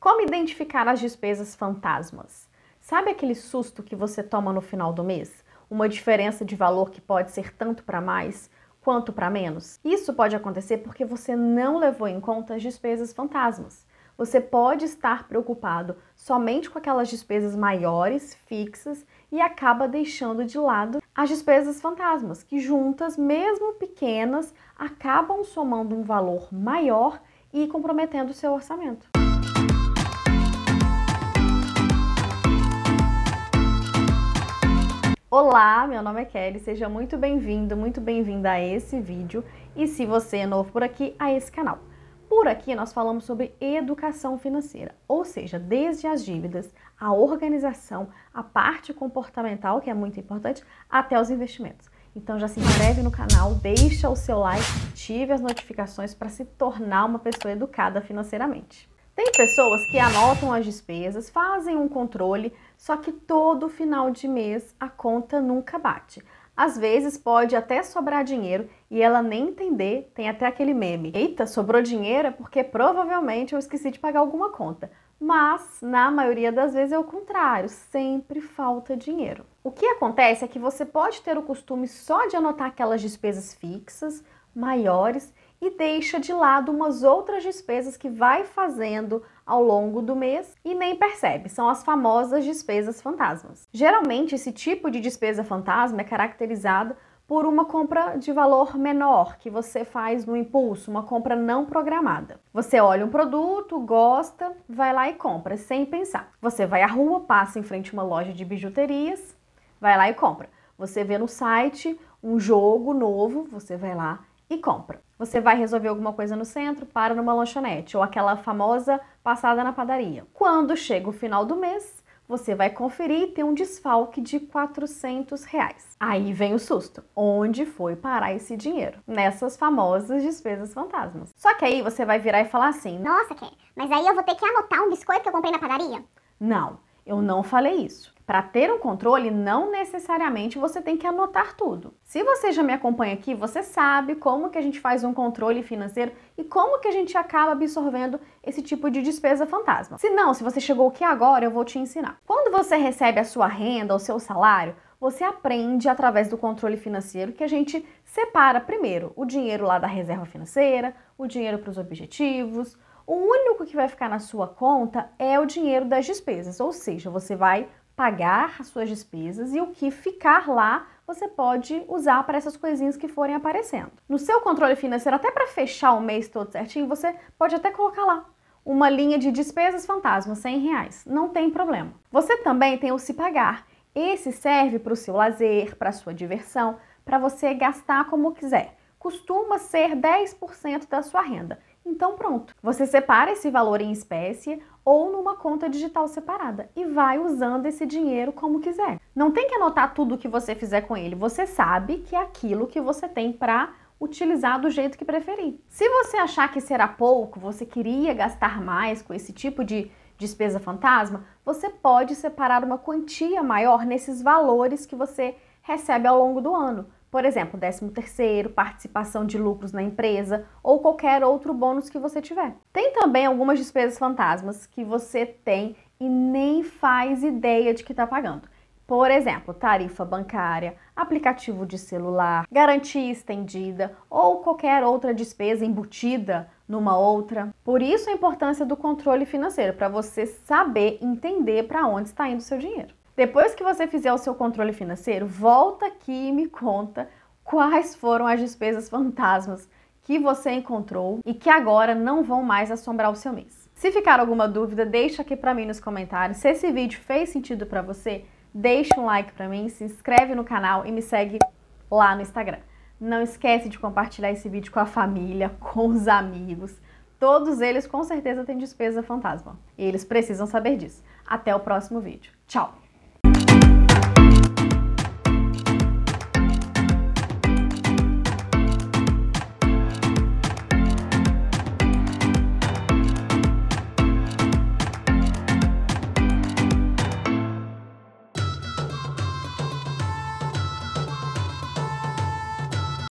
Como identificar as despesas fantasmas? Sabe aquele susto que você toma no final do mês? Uma diferença de valor que pode ser tanto para mais quanto para menos? Isso pode acontecer porque você não levou em conta as despesas fantasmas. Você pode estar preocupado somente com aquelas despesas maiores, fixas, e acaba deixando de lado as despesas fantasmas, que juntas, mesmo pequenas, acabam somando um valor maior e comprometendo o seu orçamento. Olá, meu nome é Kelly, seja muito bem-vindo, muito bem-vinda a esse vídeo e se você é novo por aqui, a esse canal. Por aqui nós falamos sobre educação financeira, ou seja, desde as dívidas, a organização, a parte comportamental, que é muito importante, até os investimentos. Então já se inscreve no canal, deixa o seu like, ative as notificações para se tornar uma pessoa educada financeiramente. Tem pessoas que anotam as despesas, fazem um controle, só que todo final de mês a conta nunca bate. Às vezes pode até sobrar dinheiro e ela nem entender, tem até aquele meme. Eita, sobrou dinheiro é porque provavelmente eu esqueci de pagar alguma conta. Mas, na maioria das vezes é o contrário, sempre falta dinheiro. O que acontece é que você pode ter o costume só de anotar aquelas despesas fixas, maiores, e deixa de lado umas outras despesas que vai fazendo ao longo do mês e nem percebe. São as famosas despesas fantasmas. Geralmente, esse tipo de despesa fantasma é caracterizado por uma compra de valor menor que você faz no impulso, uma compra não programada. Você olha um produto, gosta, vai lá e compra sem pensar. Você vai à rua, passa em frente a uma loja de bijuterias, vai lá e compra. Você vê no site um jogo novo, você vai lá e compra. Você vai resolver alguma coisa no centro, para numa lanchonete ou aquela famosa passada na padaria. Quando chega o final do mês, você vai conferir e tem um desfalque de 400 reais. Aí vem o susto. Onde foi parar esse dinheiro? Nessas famosas despesas fantasmas. Só que aí você vai virar e falar assim: Nossa, Ké, mas aí eu vou ter que anotar um biscoito que eu comprei na padaria? Não, eu não falei isso. Para ter um controle, não necessariamente você tem que anotar tudo. Se você já me acompanha aqui, você sabe como que a gente faz um controle financeiro e como que a gente acaba absorvendo esse tipo de despesa fantasma. Se não, se você chegou aqui agora, eu vou te ensinar. Quando você recebe a sua renda, o seu salário, você aprende através do controle financeiro que a gente separa primeiro o dinheiro lá da reserva financeira, o dinheiro para os objetivos, o único que vai ficar na sua conta é o dinheiro das despesas, ou seja, você vai pagar as suas despesas e o que ficar lá você pode usar para essas coisinhas que forem aparecendo. No seu controle financeiro, até para fechar o mês todo certinho, você pode até colocar lá uma linha de despesas fantasma, 100 reais. Não tem problema. Você também tem o se pagar. Esse serve para o seu lazer, para sua diversão, para você gastar como quiser. Costuma ser 10% da sua renda. Então pronto, você separa esse valor em espécie ou numa conta digital separada e vai usando esse dinheiro como quiser. Não tem que anotar tudo o que você fizer com ele, você sabe que é aquilo que você tem para utilizar do jeito que preferir. Se você achar que será pouco, você queria gastar mais com esse tipo de despesa fantasma, você pode separar uma quantia maior nesses valores que você recebe ao longo do ano. Por exemplo, 13 terceiro, participação de lucros na empresa ou qualquer outro bônus que você tiver. Tem também algumas despesas fantasmas que você tem e nem faz ideia de que está pagando. Por exemplo, tarifa bancária, aplicativo de celular, garantia estendida ou qualquer outra despesa embutida numa outra. Por isso a importância do controle financeiro, para você saber entender para onde está indo o seu dinheiro. Depois que você fizer o seu controle financeiro, volta aqui e me conta quais foram as despesas fantasmas que você encontrou e que agora não vão mais assombrar o seu mês. Se ficar alguma dúvida, deixa aqui para mim nos comentários. Se esse vídeo fez sentido para você, deixa um like para mim, se inscreve no canal e me segue lá no Instagram. Não esquece de compartilhar esse vídeo com a família, com os amigos. Todos eles com certeza têm despesa fantasma. E eles precisam saber disso. Até o próximo vídeo. Tchau!